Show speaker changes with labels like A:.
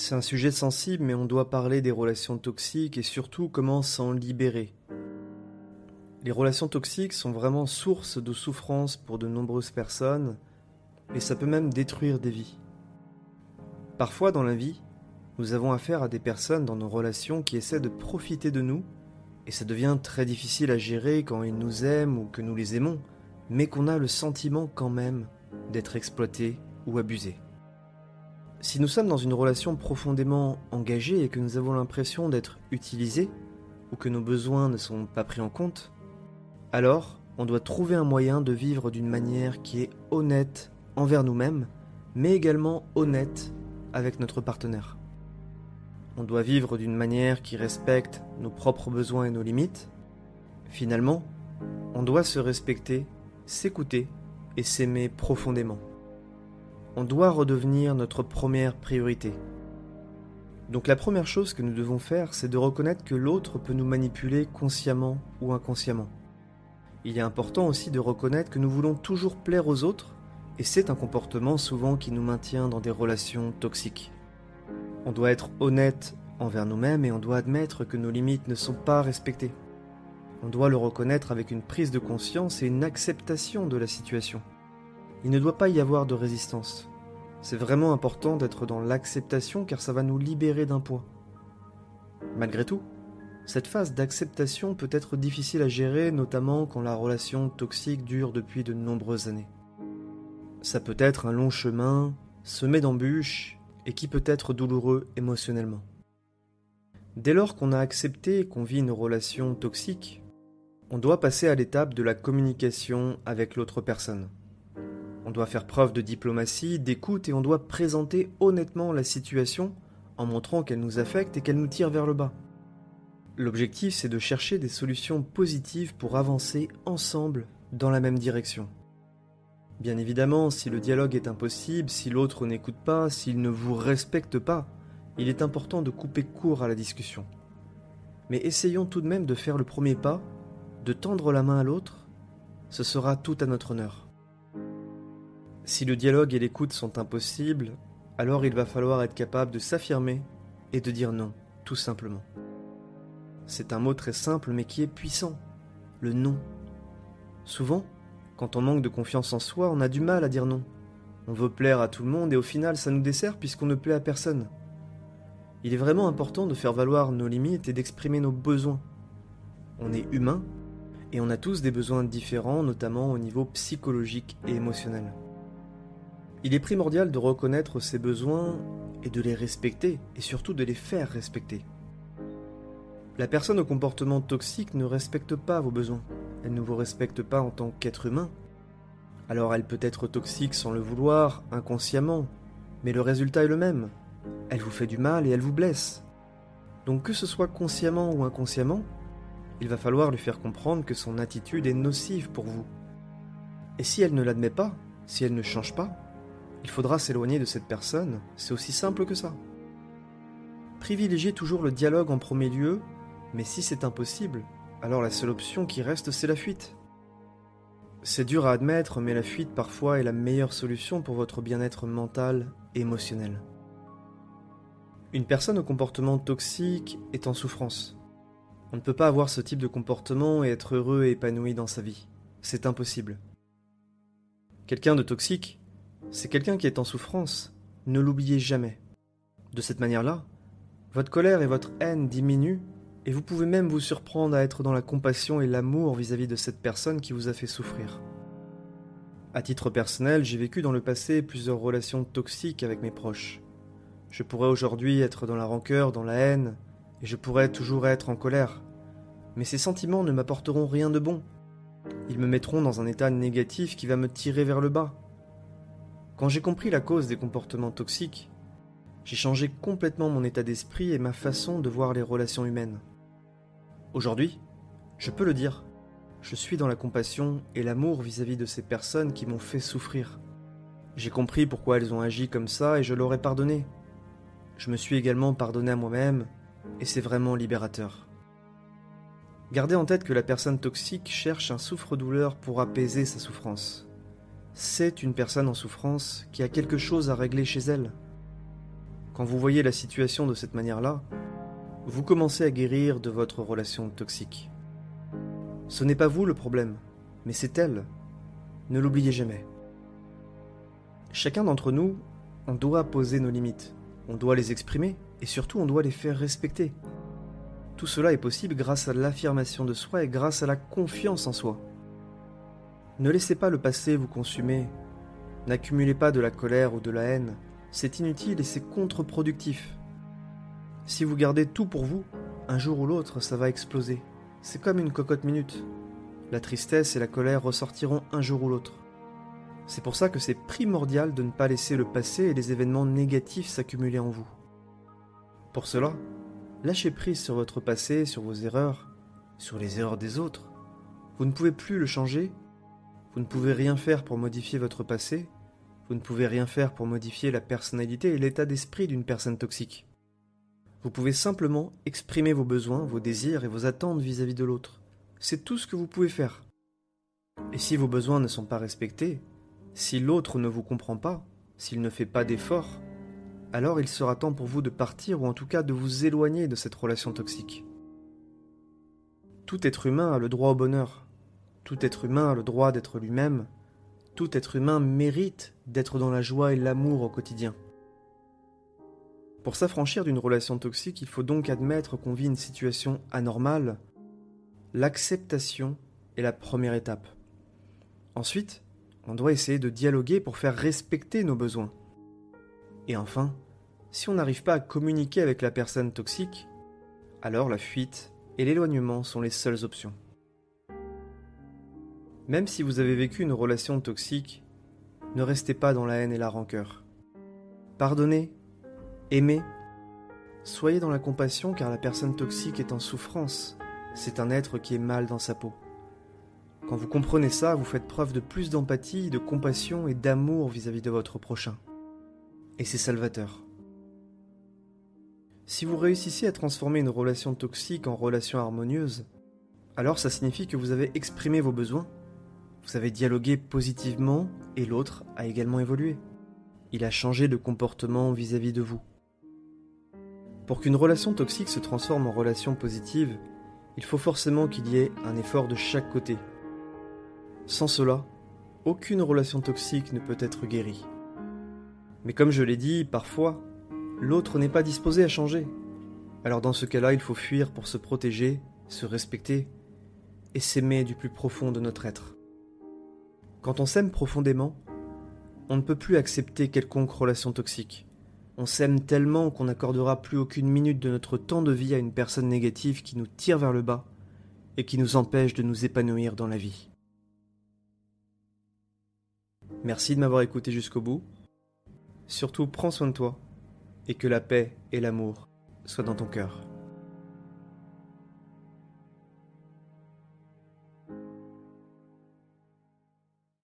A: C'est un sujet sensible, mais on doit parler des relations toxiques et surtout comment s'en libérer. Les relations toxiques sont vraiment source de souffrance pour de nombreuses personnes, et ça peut même détruire des vies. Parfois dans la vie, nous avons affaire à des personnes dans nos relations qui essaient de profiter de nous, et ça devient très difficile à gérer quand ils nous aiment ou que nous les aimons, mais qu'on a le sentiment quand même d'être exploité ou abusé. Si nous sommes dans une relation profondément engagée et que nous avons l'impression d'être utilisés, ou que nos besoins ne sont pas pris en compte, alors on doit trouver un moyen de vivre d'une manière qui est honnête envers nous-mêmes, mais également honnête avec notre partenaire. On doit vivre d'une manière qui respecte nos propres besoins et nos limites. Finalement, on doit se respecter, s'écouter et s'aimer profondément on doit redevenir notre première priorité. Donc la première chose que nous devons faire, c'est de reconnaître que l'autre peut nous manipuler consciemment ou inconsciemment. Il est important aussi de reconnaître que nous voulons toujours plaire aux autres, et c'est un comportement souvent qui nous maintient dans des relations toxiques. On doit être honnête envers nous-mêmes et on doit admettre que nos limites ne sont pas respectées. On doit le reconnaître avec une prise de conscience et une acceptation de la situation. Il ne doit pas y avoir de résistance. C'est vraiment important d'être dans l'acceptation car ça va nous libérer d'un poids. Malgré tout, cette phase d'acceptation peut être difficile à gérer, notamment quand la relation toxique dure depuis de nombreuses années. Ça peut être un long chemin, semé d'embûches, et qui peut être douloureux émotionnellement. Dès lors qu'on a accepté qu'on vit une relation toxique, on doit passer à l'étape de la communication avec l'autre personne. On doit faire preuve de diplomatie, d'écoute et on doit présenter honnêtement la situation en montrant qu'elle nous affecte et qu'elle nous tire vers le bas. L'objectif, c'est de chercher des solutions positives pour avancer ensemble dans la même direction. Bien évidemment, si le dialogue est impossible, si l'autre n'écoute pas, s'il ne vous respecte pas, il est important de couper court à la discussion. Mais essayons tout de même de faire le premier pas, de tendre la main à l'autre, ce sera tout à notre honneur. Si le dialogue et l'écoute sont impossibles, alors il va falloir être capable de s'affirmer et de dire non, tout simplement. C'est un mot très simple mais qui est puissant, le non. Souvent, quand on manque de confiance en soi, on a du mal à dire non. On veut plaire à tout le monde et au final ça nous dessert puisqu'on ne plaît à personne. Il est vraiment important de faire valoir nos limites et d'exprimer nos besoins. On est humain et on a tous des besoins différents, notamment au niveau psychologique et émotionnel. Il est primordial de reconnaître ses besoins et de les respecter, et surtout de les faire respecter. La personne au comportement toxique ne respecte pas vos besoins, elle ne vous respecte pas en tant qu'être humain. Alors elle peut être toxique sans le vouloir, inconsciemment, mais le résultat est le même. Elle vous fait du mal et elle vous blesse. Donc que ce soit consciemment ou inconsciemment, il va falloir lui faire comprendre que son attitude est nocive pour vous. Et si elle ne l'admet pas, si elle ne change pas, il faudra s'éloigner de cette personne, c'est aussi simple que ça. Privilégiez toujours le dialogue en premier lieu, mais si c'est impossible, alors la seule option qui reste, c'est la fuite. C'est dur à admettre, mais la fuite parfois est la meilleure solution pour votre bien-être mental et émotionnel. Une personne au comportement toxique est en souffrance. On ne peut pas avoir ce type de comportement et être heureux et épanoui dans sa vie. C'est impossible. Quelqu'un de toxique c'est quelqu'un qui est en souffrance. Ne l'oubliez jamais. De cette manière-là, votre colère et votre haine diminuent et vous pouvez même vous surprendre à être dans la compassion et l'amour vis-à-vis de cette personne qui vous a fait souffrir. À titre personnel, j'ai vécu dans le passé plusieurs relations toxiques avec mes proches. Je pourrais aujourd'hui être dans la rancœur, dans la haine, et je pourrais toujours être en colère. Mais ces sentiments ne m'apporteront rien de bon. Ils me mettront dans un état négatif qui va me tirer vers le bas. Quand j'ai compris la cause des comportements toxiques, j'ai changé complètement mon état d'esprit et ma façon de voir les relations humaines. Aujourd'hui, je peux le dire, je suis dans la compassion et l'amour vis-à-vis de ces personnes qui m'ont fait souffrir. J'ai compris pourquoi elles ont agi comme ça et je leur ai pardonné. Je me suis également pardonné à moi-même et c'est vraiment libérateur. Gardez en tête que la personne toxique cherche un souffre-douleur pour apaiser sa souffrance c'est une personne en souffrance qui a quelque chose à régler chez elle. Quand vous voyez la situation de cette manière-là, vous commencez à guérir de votre relation toxique. Ce n'est pas vous le problème, mais c'est elle. Ne l'oubliez jamais. Chacun d'entre nous, on doit poser nos limites, on doit les exprimer et surtout on doit les faire respecter. Tout cela est possible grâce à l'affirmation de soi et grâce à la confiance en soi. Ne laissez pas le passé vous consumer. N'accumulez pas de la colère ou de la haine. C'est inutile et c'est contre-productif. Si vous gardez tout pour vous, un jour ou l'autre, ça va exploser. C'est comme une cocotte minute. La tristesse et la colère ressortiront un jour ou l'autre. C'est pour ça que c'est primordial de ne pas laisser le passé et les événements négatifs s'accumuler en vous. Pour cela, lâchez prise sur votre passé, sur vos erreurs, sur les erreurs des autres. Vous ne pouvez plus le changer, vous ne pouvez rien faire pour modifier votre passé, vous ne pouvez rien faire pour modifier la personnalité et l'état d'esprit d'une personne toxique. Vous pouvez simplement exprimer vos besoins, vos désirs et vos attentes vis-à-vis de l'autre. C'est tout ce que vous pouvez faire. Et si vos besoins ne sont pas respectés, si l'autre ne vous comprend pas, s'il ne fait pas d'efforts, alors il sera temps pour vous de partir ou en tout cas de vous éloigner de cette relation toxique. Tout être humain a le droit au bonheur. Tout être humain a le droit d'être lui-même. Tout être humain mérite d'être dans la joie et l'amour au quotidien. Pour s'affranchir d'une relation toxique, il faut donc admettre qu'on vit une situation anormale. L'acceptation est la première étape. Ensuite, on doit essayer de dialoguer pour faire respecter nos besoins. Et enfin, si on n'arrive pas à communiquer avec la personne toxique, alors la fuite et l'éloignement sont les seules options. Même si vous avez vécu une relation toxique, ne restez pas dans la haine et la rancœur. Pardonnez Aimez. Soyez dans la compassion car la personne toxique est en souffrance. C'est un être qui est mal dans sa peau. Quand vous comprenez ça, vous faites preuve de plus d'empathie, de compassion et d'amour vis-à-vis de votre prochain. Et c'est salvateur. Si vous réussissez à transformer une relation toxique en relation harmonieuse, alors ça signifie que vous avez exprimé vos besoins, vous avez dialogué positivement et l'autre a également évolué. Il a changé de comportement vis-à-vis -vis de vous. Pour qu'une relation toxique se transforme en relation positive, il faut forcément qu'il y ait un effort de chaque côté. Sans cela, aucune relation toxique ne peut être guérie. Mais comme je l'ai dit, parfois, l'autre n'est pas disposé à changer. Alors dans ce cas-là, il faut fuir pour se protéger, se respecter et s'aimer du plus profond de notre être. Quand on s'aime profondément, on ne peut plus accepter quelconque relation toxique. On s'aime tellement qu'on n'accordera plus aucune minute de notre temps de vie à une personne négative qui nous tire vers le bas et qui nous empêche de nous épanouir dans la vie. Merci de m'avoir écouté jusqu'au bout. Surtout, prends soin de toi et que la paix et l'amour soient dans ton cœur.